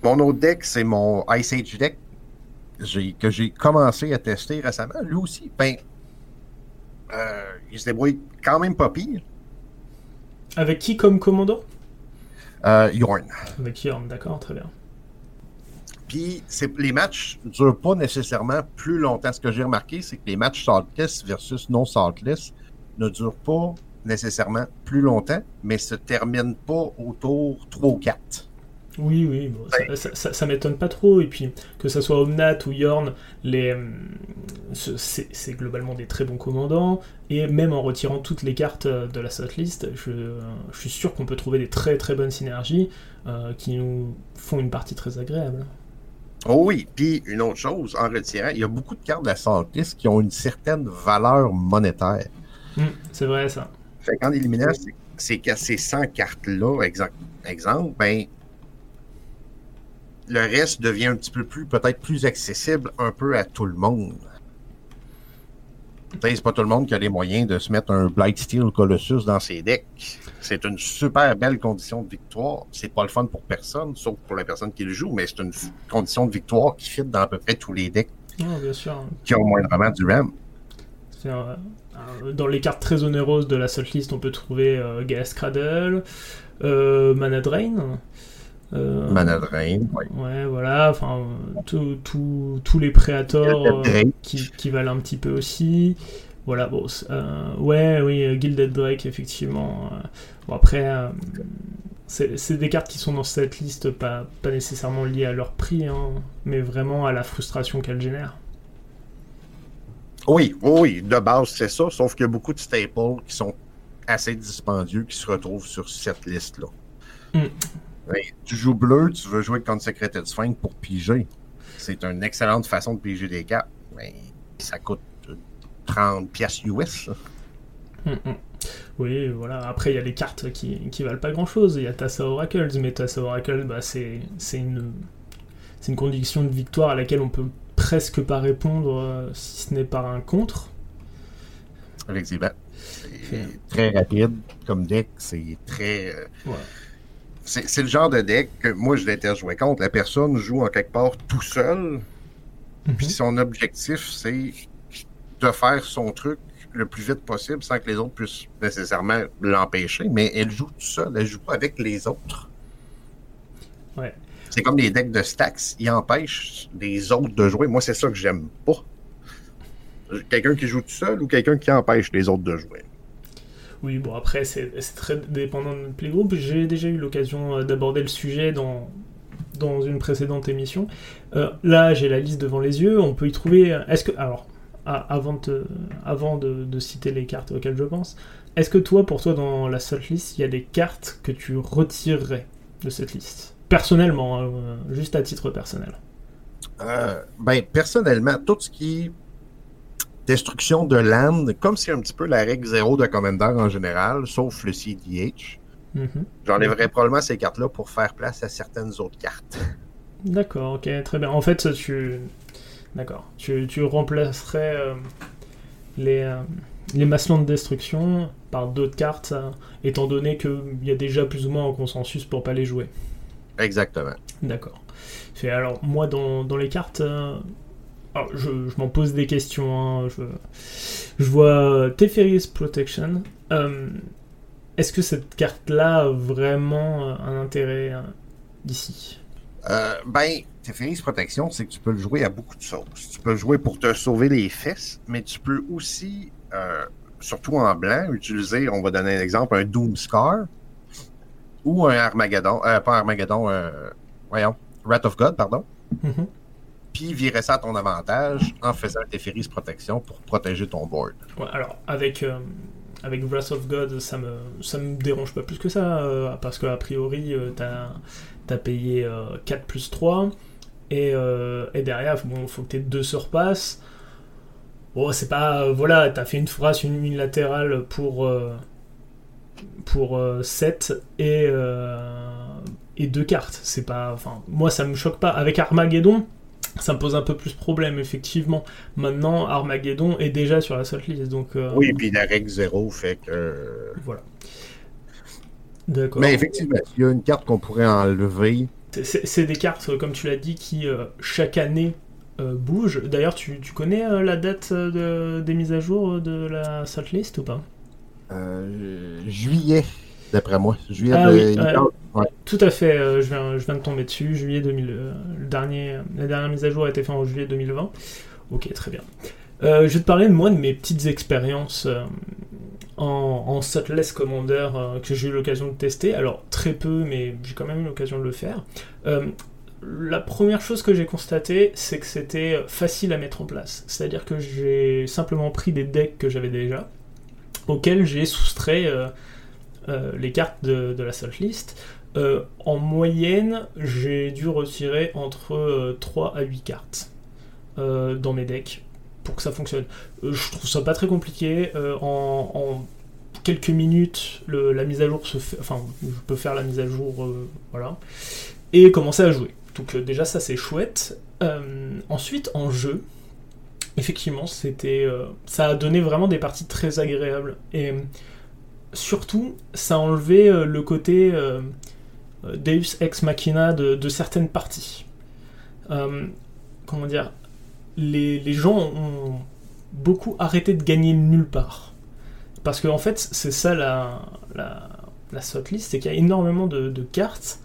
Mon autre deck, c'est mon Ice Age deck que j'ai commencé à tester récemment, lui aussi, ben, euh, il se débrouille quand même pas pire. Avec qui comme commandant euh, Yorn. Avec Yorn, d'accord, très bien. Puis les matchs ne durent pas nécessairement plus longtemps. Ce que j'ai remarqué, c'est que les matchs saltless versus non saltless ne durent pas nécessairement plus longtemps, mais se terminent pas autour 3 ou 4. Oui, oui, ça, m'étonne pas trop. Et puis, que ça soit Omnat ou Yorn, les, euh, c'est globalement des très bons commandants. Et même en retirant toutes les cartes euh, de la setlist, je, je suis sûr qu'on peut trouver des très très bonnes synergies euh, qui nous font une partie très agréable. Oh oui, puis une autre chose, en retirant, il y a beaucoup de cartes de la setlist qui ont une certaine valeur monétaire. Hum, c'est vrai ça. Fait qu'en éliminant ces, ces 100 cartes-là, exemple, exemple, ben, le reste devient un petit peu plus, peut-être plus accessible un peu à tout le monde. C'est pas tout le monde qui a les moyens de se mettre un Blight Steel Colossus dans ses decks. C'est une super belle condition de victoire. C'est pas le fun pour personne, sauf pour la personne qui le joue, mais c'est une condition de victoire qui fit dans à peu près tous les decks bien sûr. qui ont moindrement du RAM. Dans les cartes très onéreuses de la seule liste, on peut trouver euh, Gas Cradle, euh, Mana Drain, euh, ouais. voilà, enfin, tous les Préators euh, qui, valent un petit peu aussi. Voilà, bon, euh, ouais, oui, Gilded Drake, effectivement. bon, après, c'est des cartes qui sont dans cette liste, pas, pas nécessairement liées à leur prix, hein, mais vraiment à la frustration qu'elles génèrent. Oui, oui, de base, c'est ça, sauf qu'il y a beaucoup de staples qui sont assez dispendieux qui se retrouvent sur cette liste-là. Hmm. Ben, tu joues bleu, tu veux jouer contre Secreted Sphinx pour piger. C'est une excellente façon de piger des cartes. Mais ça coûte 30 pièces US. Mm. Oui, voilà. Après, il y a les cartes qui, qui valent pas grand chose. Il y a Tassa Oracles, mais Tassa Oracles, bah, c'est une, une condition de victoire à laquelle on peut presque pas répondre euh, si ce n'est par un contre. Effectivement. C'est très rapide comme deck. C'est très. Euh, c'est le genre de deck que moi je déteste jouer contre. La personne joue en quelque part tout seul. Mhm. Puis son objectif, c'est de faire son truc le plus vite possible sans que les autres puissent nécessairement l'empêcher. Mais elle joue tout seul, elle joue pas avec les autres. Ouais. C'est comme les decks de stacks, ils empêchent les autres de jouer. Moi, c'est ça que j'aime pas. Quelqu'un qui joue tout seul ou quelqu'un qui empêche les autres de jouer. Oui, bon, après, c'est très dépendant de playgroup. J'ai déjà eu l'occasion euh, d'aborder le sujet dans, dans une précédente émission. Euh, là, j'ai la liste devant les yeux. On peut y trouver. Euh, est-ce que. Alors, avant, de, avant de, citer les cartes auxquelles je pense, est-ce que toi, pour toi, dans la seule liste, il y a des cartes que tu retirerais de cette liste? Personnellement, hein, juste à titre personnel. ben, personnellement, tout ce qui destruction de land, comme c'est un petit peu la règle zéro de Commander en général, sauf le CDH. Mm-hmm. J'enlèverais probablement ces cartes-là pour faire place à certaines autres cartes. [laughs] D'accord, ok, très bien. En fait, tu. D'accord. Tu, tu remplacerais euh, les, euh, les masselons de destruction par d'autres cartes, euh, étant donné qu'il y a déjà plus ou moins un consensus pour pas les jouer. Exactement. D'accord. Alors, moi, dans, dans les cartes, alors, je, m'en pose des questions. Hein, je, je, vois Teferi's Protection. Euh, est-ce que cette carte-là a vraiment euh, un intérêt euh, d'ici Ben, Teferi's Protection, c'est que tu peux le jouer à beaucoup de choses. Tu peux le jouer pour te sauver les fesses, mais tu peux aussi, surtout en blanc, utiliser, on va donner un exemple, un Doom Scar ou un Armageddon. pas Armageddon, voyons, Wrath of God, pardon. Mm-hmm puis virer ça à ton avantage en faisant Teferi's protection pour protéger ton board. Ouais, alors, avec, euh, avec Wrath of God, ça me, ça me dérange pas plus que ça, euh, parce qu'a priori, euh, t'as as payé 4 plus 3, et, et derrière, bon, faut que t'aies deux surpasses. Bon, c'est pas. voilà, t'as fait une phrase unilatérale pour. pour 7 et. et deux cartes. Pas. Moi, ça me choque pas. Avec Armageddon ça me pose un peu plus problème, effectivement. Maintenant, Armageddon est déjà sur la seule liste, donc... Euh, oui, puis la règle zéro fait que... Voilà. D'accord. Mais effectivement, il y a une carte qu'on pourrait enlever... C'est des cartes, comme tu l'as dit, qui, euh, chaque année, euh, bougent. D'ailleurs, tu, tu, connais la date de, des mises à jour de la seule liste ou pas? Juillet d'après moi. Juillet ah Tout à fait, euh, je, viens, je viens de tomber dessus. Juillet 2000, euh, le dernier, la dernière mise à jour a été faite en juillet 2020. Ok, très bien. Euh, je vais te parler de moi de mes petites expériences en, en Commander que j'ai eu l'occasion de tester. Alors, très peu, mais j'ai quand même eu l'occasion de le faire. la première chose que j'ai constaté, c'est que c'était facile à mettre en place. C'est-à-dire que j'ai simplement pris des decks que j'avais déjà, auxquels j'ai soustrait euh, les cartes de, la seule liste. Euh, en moyenne, j'ai dû retirer entre 3 euh, à 8 cartes dans mes decks pour que ça fonctionne. je trouve ça pas très compliqué. En, quelques minutes, la mise à jour se fait. Enfin, je peux faire la mise à jour, voilà. Et commencer à jouer. Donc, déjà, ça c'est chouette. ensuite, en jeu, effectivement, c'était. ça a donné vraiment des parties très agréables. Et surtout, ça a enlevé euh, le côté euh, euh, Deus ex machina de, certaines parties. comment dire les, gens ont beaucoup arrêté de gagner nulle part. Parce qu'en en fait, c'est ça la, la, la c'est qu'il y a énormément de, cartes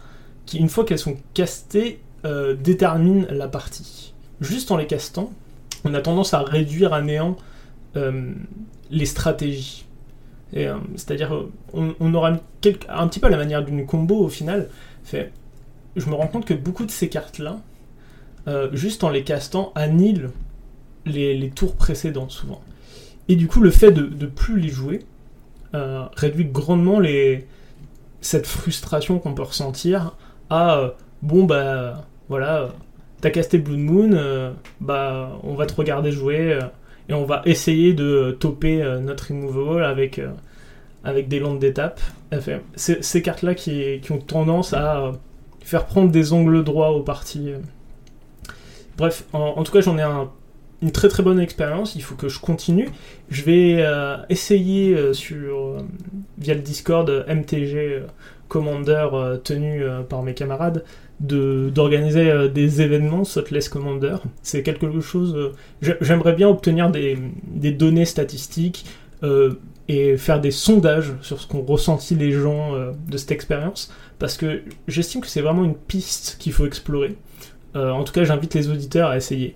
qui, une fois qu'elles sont castées, déterminent la partie. Juste en les castant, on a tendance à réduire à néant les stratégies. Euh, c'est-à-dire, on, aura un petit peu la manière d'une combo au final. Je me rends compte que beaucoup de ces cartes-là, euh, juste en les castant, annihilent les, tours précédents souvent. Et du coup, le fait de ne plus les jouer euh, réduit grandement cette frustration qu'on peut ressentir à bon, bah voilà, t'as casté Blood Moon, bah on va te regarder jouer et on va essayer de toper notre removable avec, avec des landes d'étape. Ces, cartes-là qui, ont tendance à faire prendre des ongles droits aux parties. Bref, en, tout cas, j'en ai un, une très très bonne expérience. Il faut que je continue. Je vais euh, essayer euh, sur euh, via le Discord MTG Commander tenu par mes camarades de d'organiser des événements Sotless Commander. C'est quelque chose. J'aimerais bien obtenir des, données statistiques et faire des sondages sur ce qu'ont ressenti les gens de cette expérience parce que j'estime que c'est vraiment une piste qu'il faut explorer. Euh, en tout cas, j'invite les auditeurs à essayer.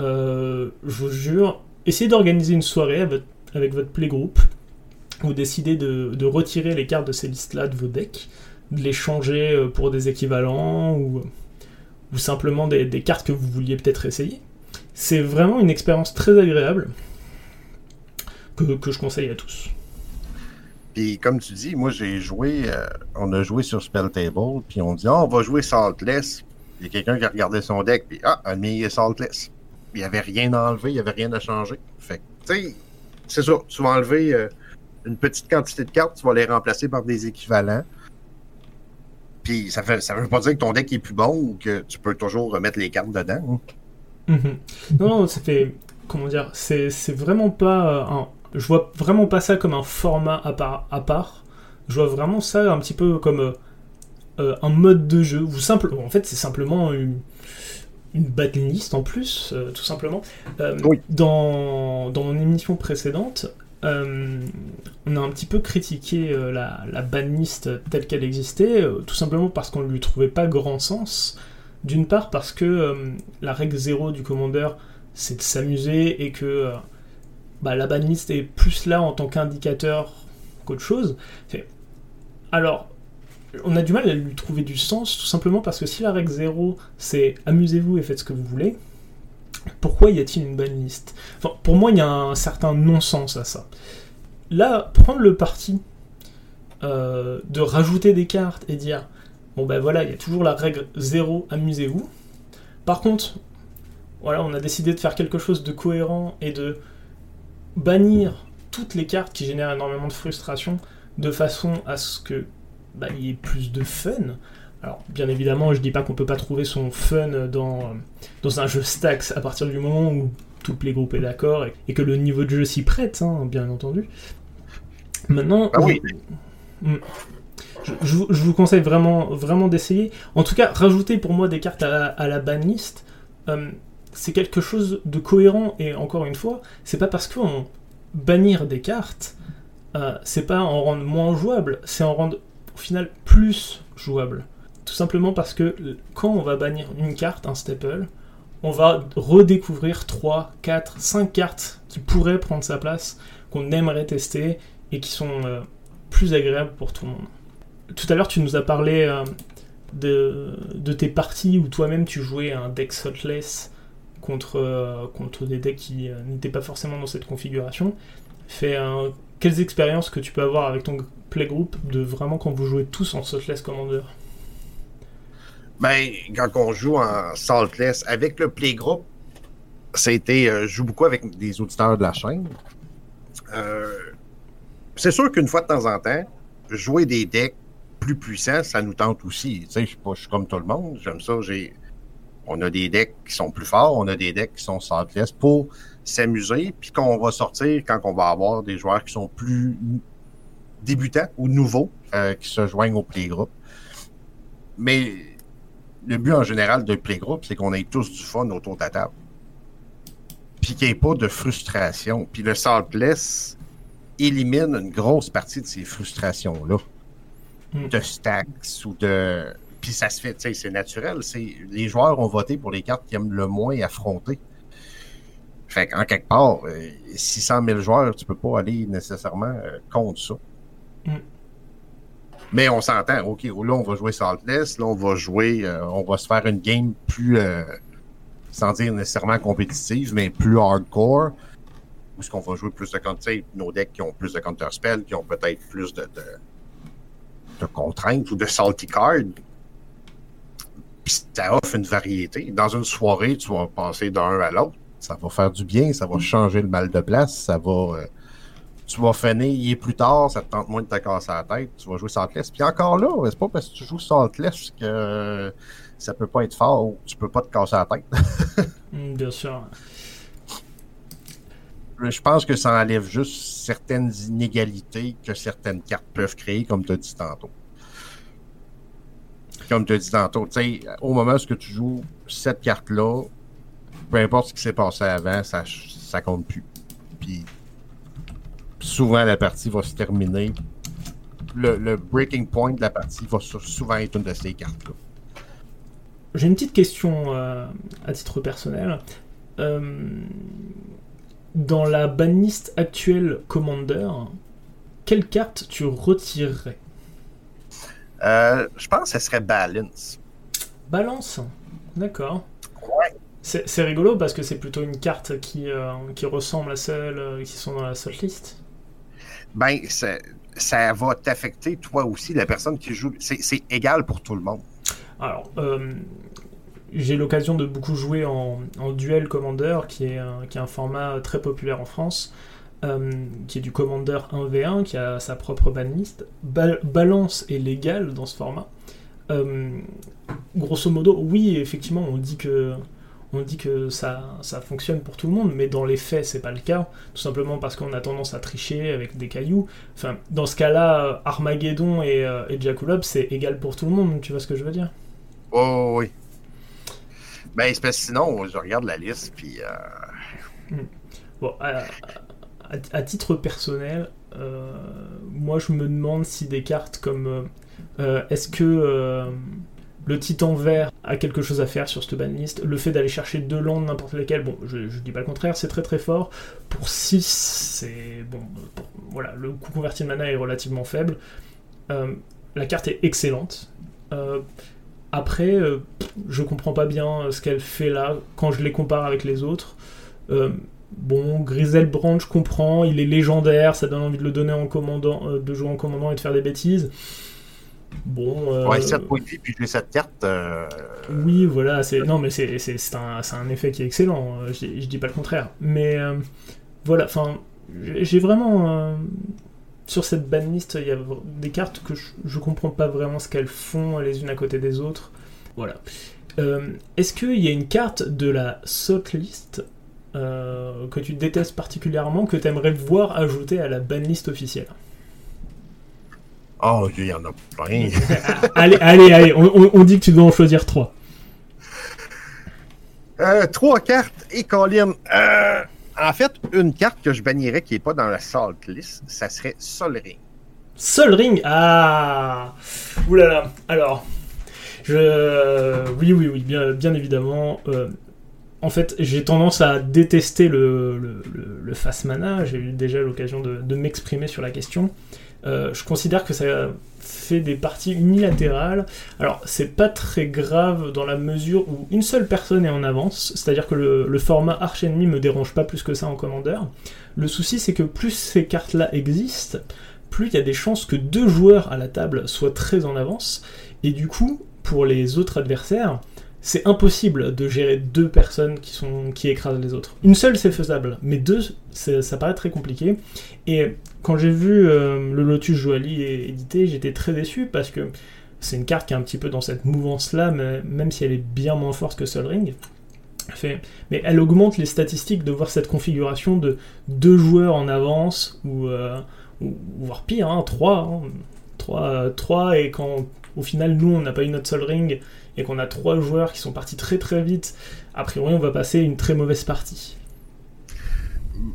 Euh, je vous jure, essayez d'organiser une soirée avec, votre playgroup. Vous décidez de, retirer les cartes de ces listes-là de vos decks, de les changer euh, pour des équivalents ou, ou simplement des, cartes que vous vouliez peut-être essayer. C'est vraiment une expérience très agréable que, que je conseille à tous. Puis comme tu dis, moi j'ai joué, euh, on a joué sur Spell Table, puis on dit ah, on va jouer Saltless. Il y a quelqu'un qui a regardé son deck, puis ah, un demi Saltless. Il n'y avait rien à enlever, il n'y avait rien à changer. Fait tu sais, c'est ça, tu vas enlever euh, une petite quantité de cartes, tu vas les remplacer par des équivalents. Puis ça fait ça veut pas dire que ton deck est plus bon ou que tu peux toujours remettre les cartes dedans. Hein. Mm-hmm. Non, non, ça fait. Comment dire C'est vraiment pas un je vois vraiment pas ça comme un format à part. À part. Je vois vraiment ça un petit peu comme euh, euh, un mode de jeu. Ou simple, en fait, c'est simplement une, une battle list en plus, euh, tout simplement. dans, dans mon émission précédente, on a un petit peu critiqué la, la banlist telle qu'elle existait, tout simplement parce qu'on ne lui trouvait pas grand sens. D'une part parce que la règle zéro du commandeur, c'est de s'amuser et que bah, la banlist est plus là en tant qu'indicateur qu'autre chose. Alors, on a du mal à lui trouver du sens, tout simplement parce que si la règle 0, c'est amusez-vous et faites ce que vous voulez, pourquoi y a-t-il une banlist enfin, Pour moi, il y a un certain non-sens à ça. Là, prendre le parti euh, de rajouter des cartes et dire bon ben voilà, il y a toujours la règle 0, amusez-vous. Par contre, voilà, on a décidé de faire quelque chose de cohérent et de bannir toutes les cartes qui génèrent énormément de frustration de façon à ce que bah, y ait plus de fun. Alors, bien évidemment, je dis pas qu'on peut pas trouver son fun dans, dans un jeu Stacks à partir du moment où tout les groupes est d'accord et, que le niveau de jeu s'y prête, hein, bien entendu. Maintenant, ah oui. Hmm. je, vous conseille vraiment, vraiment d'essayer. En tout cas, rajouter pour moi des cartes à, la banlist. Euh, c'est quelque chose de cohérent et encore une fois, c'est pas parce qu'on bannir des cartes, euh, c'est pas en rendre moins jouable, c'est en rendre au final plus jouable. Tout simplement parce que quand on va bannir une carte, un staple, on va redécouvrir 3, 4, 5 cartes qui pourraient prendre sa place, qu'on aimerait tester et qui sont euh, plus agréables pour tout le monde. Tout à l'heure, tu nous as parlé euh, de, de, tes parties où toi-même tu jouais un deck Sotless contre, euh, contre des decks qui n'étaient pas forcément dans cette configuration. Quelles expériences que tu peux avoir avec ton playgroup de vraiment quand vous jouez tous en Saltless Commander? Ben, quand on joue en Saltless avec le playgroup, été. Euh, je joue beaucoup avec des auditeurs de la chaîne. c'est sûr qu'une fois de temps en temps, jouer des decks plus puissants, ça nous tente aussi. Tu sais, je suis comme tout le monde. J'aime ça. J'ai on a des decks qui sont plus forts, on a des decks qui sont sans-pièces pour s'amuser, puis qu'on va sortir quand on va avoir des joueurs qui sont plus débutants ou nouveaux euh, qui se joignent au playgroup. Mais le but en général de playgroup, c'est qu'on ait tous du fun autour de la table. Puis qu'il n'y ait pas de frustration. Puis le Saltless élimine une grosse partie de ces frustrations-là. Hmm. De stacks ou de puis ça se fait, tu sais, c'est naturel. Les joueurs ont voté pour les cartes qui aiment le moins affronter. Fait qu'en quelque part, 600 euh, 000 joueurs, tu peux pas aller nécessairement euh, contre ça. Mm. Mais on s'entend, OK, là, on va jouer Saltless, là, on va jouer, euh, on va se faire une game plus, sans dire nécessairement compétitive, mais plus hardcore, où est-ce qu'on va jouer plus de counter, nos decks qui ont plus de counter spell, qui ont peut-être plus de, de, de contraintes ou de salty cards, puis ça offre une variété. Dans une soirée, tu vas passer d'un à l'autre. Ça va faire du bien, ça va changer le mal de place, ça va. Euh, tu vas finir, il est plus tard, ça te tente moins de te casser la tête, tu vas jouer Saltless. Puis encore là, c'est pas parce que tu joues Saltless que ça peut pas être fort ou tu peux pas te casser la tête. [laughs] Mm, bien sûr. Je pense que ça enlève juste certaines inégalités que certaines cartes peuvent créer, comme tu as dit tantôt. Comme tu as dit tantôt, tu sais, au moment où tu joues cette carte-là, peu importe ce qui s'est passé avant, ça, ça compte plus. Puis souvent la partie va se terminer. Le, breaking point de la partie va souvent être une de ces cartes-là. J'ai une petite question euh, à titre personnel. Euh, dans la banliste actuelle Commander, quelle carte tu retirerais? Euh, Je pense que ce serait Balance. Balance? D'accord. Ouais. C'est rigolo parce que c'est plutôt une carte qui, qui ressemble à celles qui sont dans la seule liste ben, ça, va t'affecter toi aussi, la personne qui joue. C'est égal pour tout le monde. Alors, euh, j'ai l'occasion de beaucoup jouer en, duel Commander, qui est, un, qui est un format très populaire en France, euh, qui est du Commander 1v1, qui a sa propre banlist. balance est légal dans ce format. Euh, grosso modo, oui, effectivement, on dit que on dit que ça, ça fonctionne pour tout le monde, mais dans les faits, c'est pas le cas, tout simplement parce qu'on a tendance à tricher avec des cailloux. Enfin, dans ce cas-là, Armageddon et, euh, et c'est égal pour tout le monde, tu vois ce que je veux dire? Oh oui. Ben, c'est sinon, je regarde la liste, puis. Euh, hmm. Bon, à, titre personnel, euh, moi je me demande si des cartes comme. Euh, est-ce que le titan vert a quelque chose à faire sur cette banlist. Le fait d'aller chercher deux landes, n'importe lesquelles, bon, je, je, dis pas le contraire, c'est très très fort. Pour 6, c'est. Bon, voilà, le coût converti de mana est relativement faible. Euh, la carte est excellente. Euh, après, euh, je comprends pas bien ce qu'elle fait là quand je les compare avec les autres. bon, Grisel Brand, je comprends, il est légendaire, ça donne envie de le donner en commandant, de jouer en commandant et de faire des bêtises. Bon. Euh... Ouais, 7 points de vie, puis. Euh, oui, voilà. c'est Non, mais c'est un, un, effet qui est excellent. Euh, je, je dis pas le contraire. Mais euh, voilà, enfin, j'ai vraiment. sur cette banlist, il y a des cartes que je, je comprends pas vraiment ce qu'elles font les unes à côté des autres. Voilà. Est-ce qu'il y a une carte de la salt list que tu détestes particulièrement, que tu aimerais voir ajoutée à la banlist officielle? Oh, il y en a plein. [laughs] allez, allez, allez, on, dit que tu dois en choisir trois. Euh, trois cartes et Colin. Euh, en fait, une carte que je bannirais qui n'est pas dans la salt list, ça serait Sol Ring. Sol Ring? Ah Oulala Alors, je... Oui, oui, oui, bien, bien évidemment. Euh, en fait, j'ai tendance à détester le, le, le, fast mana. J'ai eu déjà l'occasion de, de m'exprimer sur la question. Euh, je considère que ça fait des parties unilatérales. Alors, c'est pas très grave dans la mesure où une seule personne est en avance, c'est-à-dire que le, format arch ennemi me dérange pas plus que ça en commandeur. Le souci, c'est que plus ces cartes-là existent, plus il y a des chances que deux joueurs à la table soient très en avance, et du coup, pour les autres adversaires, c'est impossible de gérer deux personnes qui, sont, qui écrasent les autres. Une seule, c'est faisable, mais deux, ça paraît très compliqué. Et quand j'ai vu euh, le Lotus Joali édité, j'étais très déçu parce que c'est une carte qui est un petit peu dans cette mouvance-là, même si elle est bien moins forte que Sol Ring. mais elle augmente les statistiques de voir cette configuration de deux joueurs en avance, ou, euh, voire pire, hein, trois, hein. trois, trois, et quand au final nous on n'a pas eu notre Sol Ring, et qu'on a trois joueurs qui sont partis très très vite, a priori on va passer une très mauvaise partie.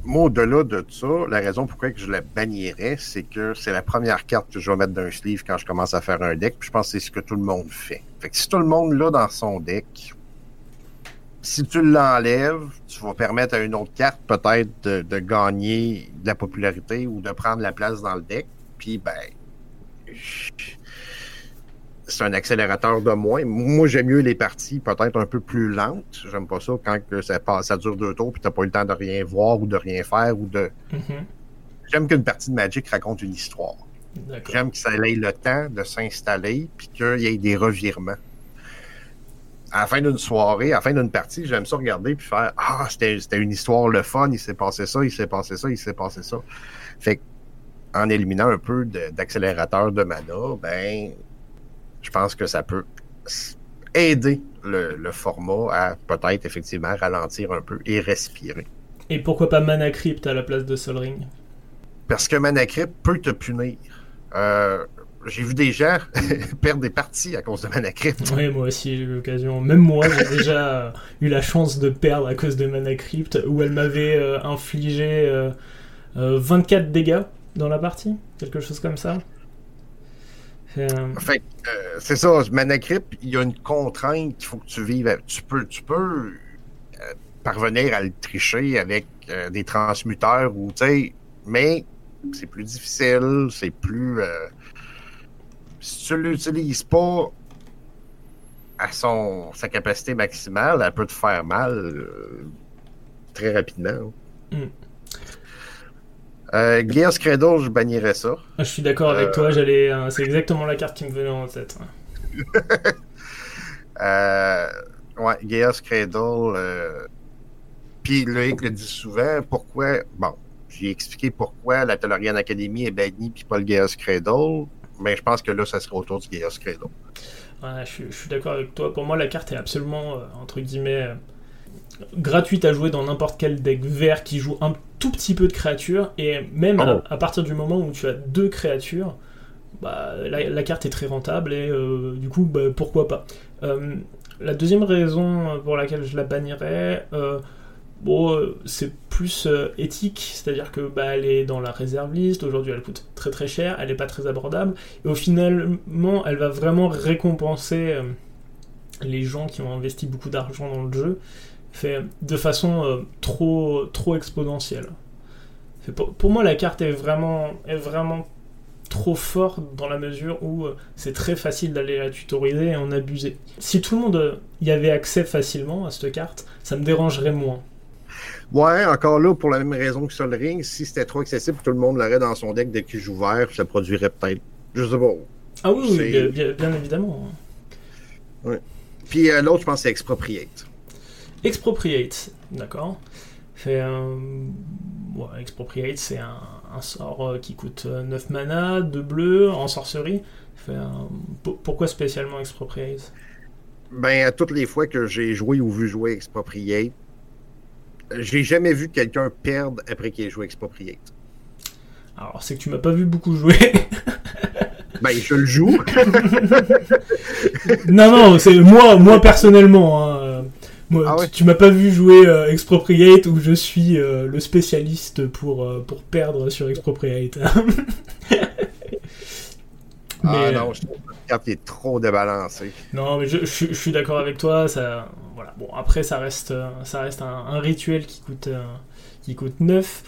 Moi, au-delà de ça, la raison pourquoi je la bannirais, c'est que c'est la première carte que je vais mettre dans un sleeve quand je commence à faire un deck, puis je pense que c'est ce que tout le monde fait. Fait que si tout le monde l'a dans son deck, si tu l'enlèves, tu vas permettre à une autre carte peut-être de, de, gagner de la popularité ou de prendre la place dans le deck. Puis ben, c'est un accélérateur de moins. Moi, j'aime mieux les parties peut-être un peu plus lentes. J'aime pas ça quand que ça, passe, ça dure deux tours puis t'as pas eu le temps de rien voir ou de rien faire ou de. Mm-hmm. J'aime qu'une partie de Magic raconte une histoire. J'aime que ça ait le temps de s'installer puis qu'il y ait des revirements. à la fin d'une soirée, à la fin d'une partie, j'aime ça regarder puis faire Ah, c'était une histoire le fun, il s'est passé ça, il s'est passé ça, il s'est passé ça. Fait en éliminant un peu d'accélérateur de, mana, ben, je pense que ça peut aider le, format à peut-être effectivement ralentir un peu et respirer. Et pourquoi pas Mana Crypt à la place de Sol Ring Parce que Mana Crypt peut te punir. Euh, j'ai vu des gens [laughs] perdre des parties à cause de Mana Crypt. Oui, moi aussi j'ai eu l'occasion. Même moi, j'ai [laughs] déjà eu la chance de perdre à cause de Mana Crypt, où elle m'avait euh, infligé 24 euh, dégâts dans la partie, quelque chose comme ça. Enfin, c'est ça, Mana Crypt, il y a une contrainte qu'il faut que tu vives. Tu peux, tu peux parvenir à le tricher avec des transmuteurs ou tu sais, mais c'est plus difficile, c'est plus si tu l'utilises pas à son, sa capacité maximale, elle peut te faire mal euh, très rapidement. Mm. Euh, Gears Cradle, je bannirais ça. Ah, je suis d'accord avec toi, euh, j'allais, c'est exactement la carte qui me venait en tête. [laughs] euh, ouais, Gears Cradle. Puis Loïc le dit souvent, pourquoi. Bon, j'ai expliqué pourquoi la Tellurian Academy est bannie, puis pas le Gears Cradle mais je pense que là, ça sera autour du Credo. Ouais, je, suis d'accord avec toi. Pour moi, la carte est absolument, euh, entre guillemets, euh, gratuite à jouer dans n'importe quel deck vert qui joue un tout petit peu de créatures. Et même à, oh. partir du moment où tu as deux créatures, bah, la, carte est très rentable et euh, du coup, bah, pourquoi pas. la deuxième raison pour laquelle je la bannirais, Bon, euh, c'est plus euh, éthique, c'est-à-dire que bah, elle est dans la réserve liste, aujourd'hui elle coûte très très cher, elle n'est pas très abordable, et au finalement elle va vraiment récompenser euh, les gens qui ont investi beaucoup d'argent dans le jeu fait, de façon trop, trop exponentielle. pour, pour, moi la carte est vraiment, est vraiment trop forte dans la mesure où c'est très facile d'aller la tutoriser et en abuser. Si tout le monde y avait accès facilement à cette carte, ça me dérangerait moins. Ouais, encore là, pour la même raison que Sol Ring, si c'était trop accessible, tout le monde l'aurait dans son deck dès qu'il joue vert, ça produirait peut-être. Je sais pas. Ah oui, bien, évidemment. Ouais. Puis euh, l'autre, je pense, c'est Expropriate. Expropriate, d'accord. Fait Expropriate, c'est un, sort euh, qui coûte 9 euh, mana, 2 bleus, en sorcerie. Pourquoi spécialement Expropriate? Ben, à toutes les fois que j'ai joué ou vu jouer Expropriate, j'ai jamais vu quelqu'un perdre après qu'il ait joué Expropriate. Alors, c'est que tu m'as pas vu beaucoup jouer. [laughs] ben, je le joue. [laughs] [laughs] non, non, c'est moi, moi personnellement. Hein. Moi, ah tu, m'as pas vu jouer euh, Expropriate où je suis euh, le spécialiste pour, euh, pour perdre sur Expropriate. [laughs] ah non, je trouve que est trop débalancée. Non, mais je, je suis d'accord avec toi. Ça, voilà. Bon, après, ça reste, ça reste un, rituel qui coûte, qui coûte 9.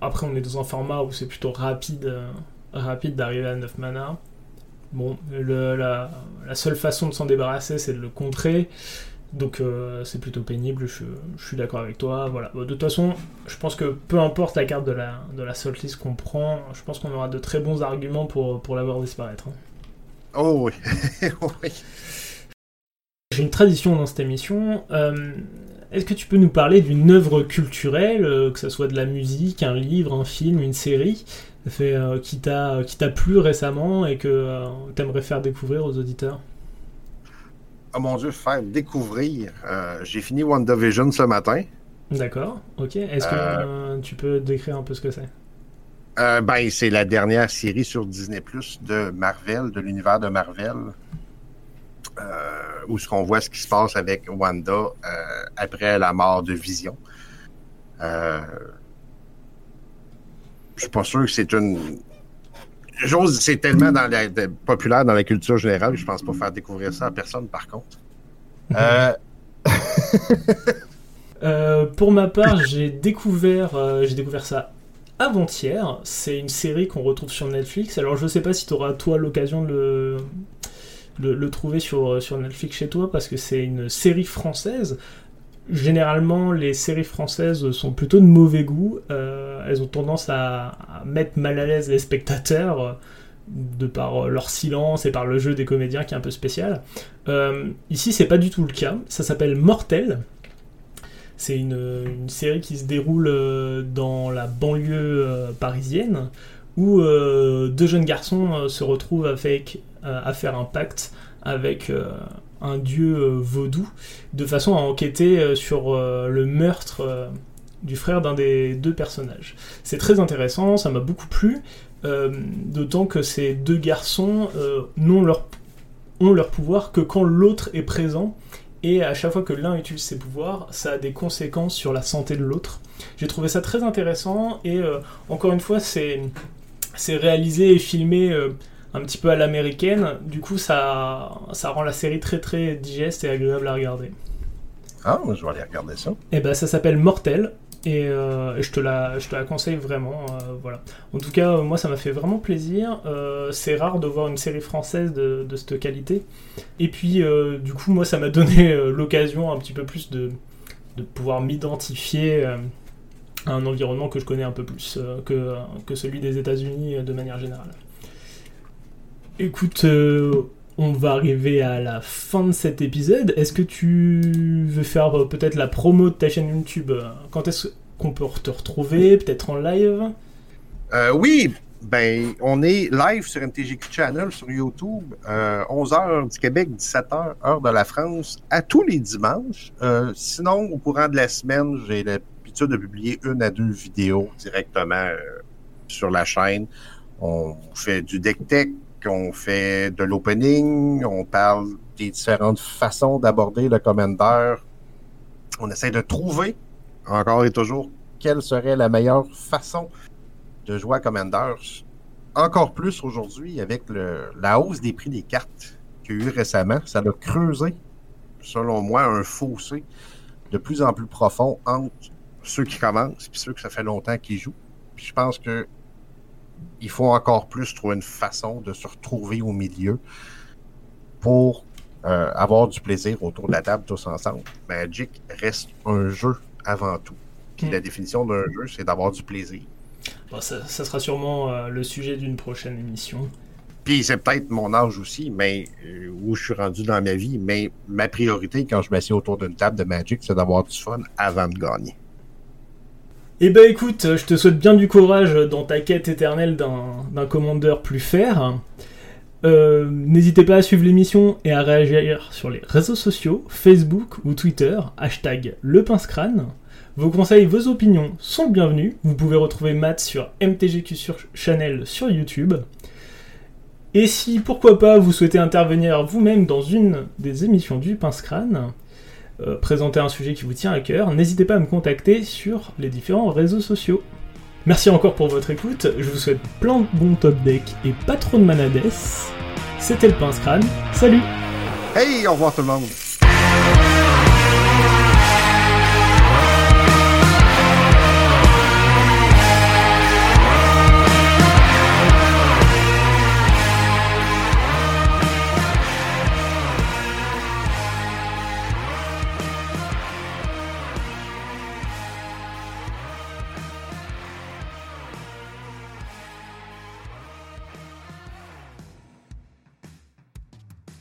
Après, on est dans un format où c'est plutôt rapide, rapide d'arriver à 9 mana. Bon, la, seule façon de s'en débarrasser, c'est de le contrer. Donc euh, c'est plutôt pénible, je, suis d'accord avec toi. Voilà. De toute façon, je pense que peu importe la carte de la, de la list qu'on prend, je pense qu'on aura de très bons arguments pour, pour la voir disparaître. Hein. Oh oui. [laughs] oui. J'ai une tradition dans cette émission. Euh, est-ce que tu peux nous parler d'une œuvre culturelle, euh, que ce soit de la musique, un livre, un film, une série, fait, qui t'a plu récemment et que tu aimerais faire découvrir aux auditeurs? Oh mon dieu, faire découvrir. J'ai fini WandaVision ce matin. D'accord, ok. Est-ce que tu peux décrire un peu ce que c'est? Ben, c'est la dernière série sur Disney Plus de Marvel, de l'univers de Marvel. Euh, où ce qu'on voit ce qui se passe avec Wanda euh, après la mort de Vision. Euh, je suis pas sûr que c'est une chose, c'est tellement populaire dans la culture générale, je pense pas faire découvrir ça à personne par contre. [laughs] pour ma part, j'ai découvert, j'ai découvert ça avant-hier. C'est une série qu'on retrouve sur Netflix. Alors je sais pas si tu auras toi l'occasion de le, trouver sur Netflix chez toi parce que c'est une série française. Généralement, les séries françaises sont plutôt de mauvais goût. Euh, elles ont tendance à, mettre mal à l'aise les spectateurs. de par leur silence et par le jeu des comédiens qui est un peu spécial. ici, c'est pas du tout le cas. Ça s'appelle Mortel. C'est une, série qui se déroule dans la banlieue parisienne où deux jeunes garçons se retrouvent avec, à faire un pacte avec un dieu vaudou de façon à enquêter sur le meurtre du frère d'un des deux personnages. C'est très intéressant, ça m'a beaucoup plu, euh, d'autant que ces deux garçons euh, n'ont leur, ont leur pouvoir que quand l'autre est présent, et à chaque fois que l'un utilise ses pouvoirs, ça a des conséquences sur la santé de l'autre. J'ai trouvé ça très intéressant, et euh, encore une fois, c'est réalisé et filmé un petit peu à l'américaine, du coup ça, ça rend la série très très digeste et agréable à regarder. Ah, je vais aller regarder ça. Et eh ben ça s'appelle Mortel, euh, et, je, te la, je te la conseille vraiment. Euh, voilà. En tout cas, moi, ça m'a fait vraiment plaisir. Euh, c'est rare de voir une série française de, de cette qualité. Et puis, du coup, moi, ça m'a donné l'occasion un petit peu plus de, de pouvoir m'identifier à un environnement que je connais un peu plus que, que celui des États-Unis de manière générale. Écoute, on va arriver à la fin de cet épisode. Est-ce que tu veux faire euh, peut-être la promo de ta chaîne YouTube Quand est-ce qu'on peut te retrouver Peut-être en live? Euh, Oui, ben, on est live sur MTGQ Channel sur YouTube, 11h euh, du Québec, 17h, heure de la France, à tous les dimanches. sinon, au courant de la semaine, j'ai l'habitude de publier une à deux vidéos directement sur la chaîne. On fait du deck tech, on fait de l'opening, on parle des différentes façons d'aborder le Commander. On essaie de trouver, encore et toujours, quelle serait la meilleure façon de jouer à Commander. Encore plus aujourd'hui avec la hausse des prix des cartes qu'il y a eu récemment. Ça a creusé, selon moi, un fossé de plus en plus profond entre ceux qui commencent et ceux que ça fait longtemps qu'ils jouent. Je pense que il faut encore plus trouver une façon de se retrouver au milieu pour euh, avoir du plaisir autour de la table tous ensemble. Magic reste un jeu avant tout. Puis la définition d'un jeu, c'est d'avoir du plaisir. ça, sera sûrement euh, le sujet d'une prochaine émission. Puis c'est peut-être mon âge aussi, mais euh, où je suis rendu dans ma vie, mais ma priorité quand je m'assieds autour d'une table de Magic, c'est d'avoir du fun avant de gagner. Eh ben écoute, je te souhaite bien du courage dans ta quête éternelle d'un commandeur plus fer. Euh, n'hésitez pas à suivre l'émission et à réagir sur les réseaux sociaux, Facebook ou Twitter, hashtag le Vos conseils, vos opinions sont bienvenus. Vous pouvez retrouver Matt sur MTGQ sur Channel sur YouTube. Et si, pourquoi pas, vous souhaitez intervenir vous-même dans une des émissions du Pince Crâne, euh, présenter un sujet qui vous tient à cœur, n'hésitez pas à me contacter sur les différents réseaux sociaux. Merci encore pour votre écoute, je vous souhaite plein de bons top deck et pas trop de manades. C'était le Pince Crâne, salut Hey, au revoir tout le monde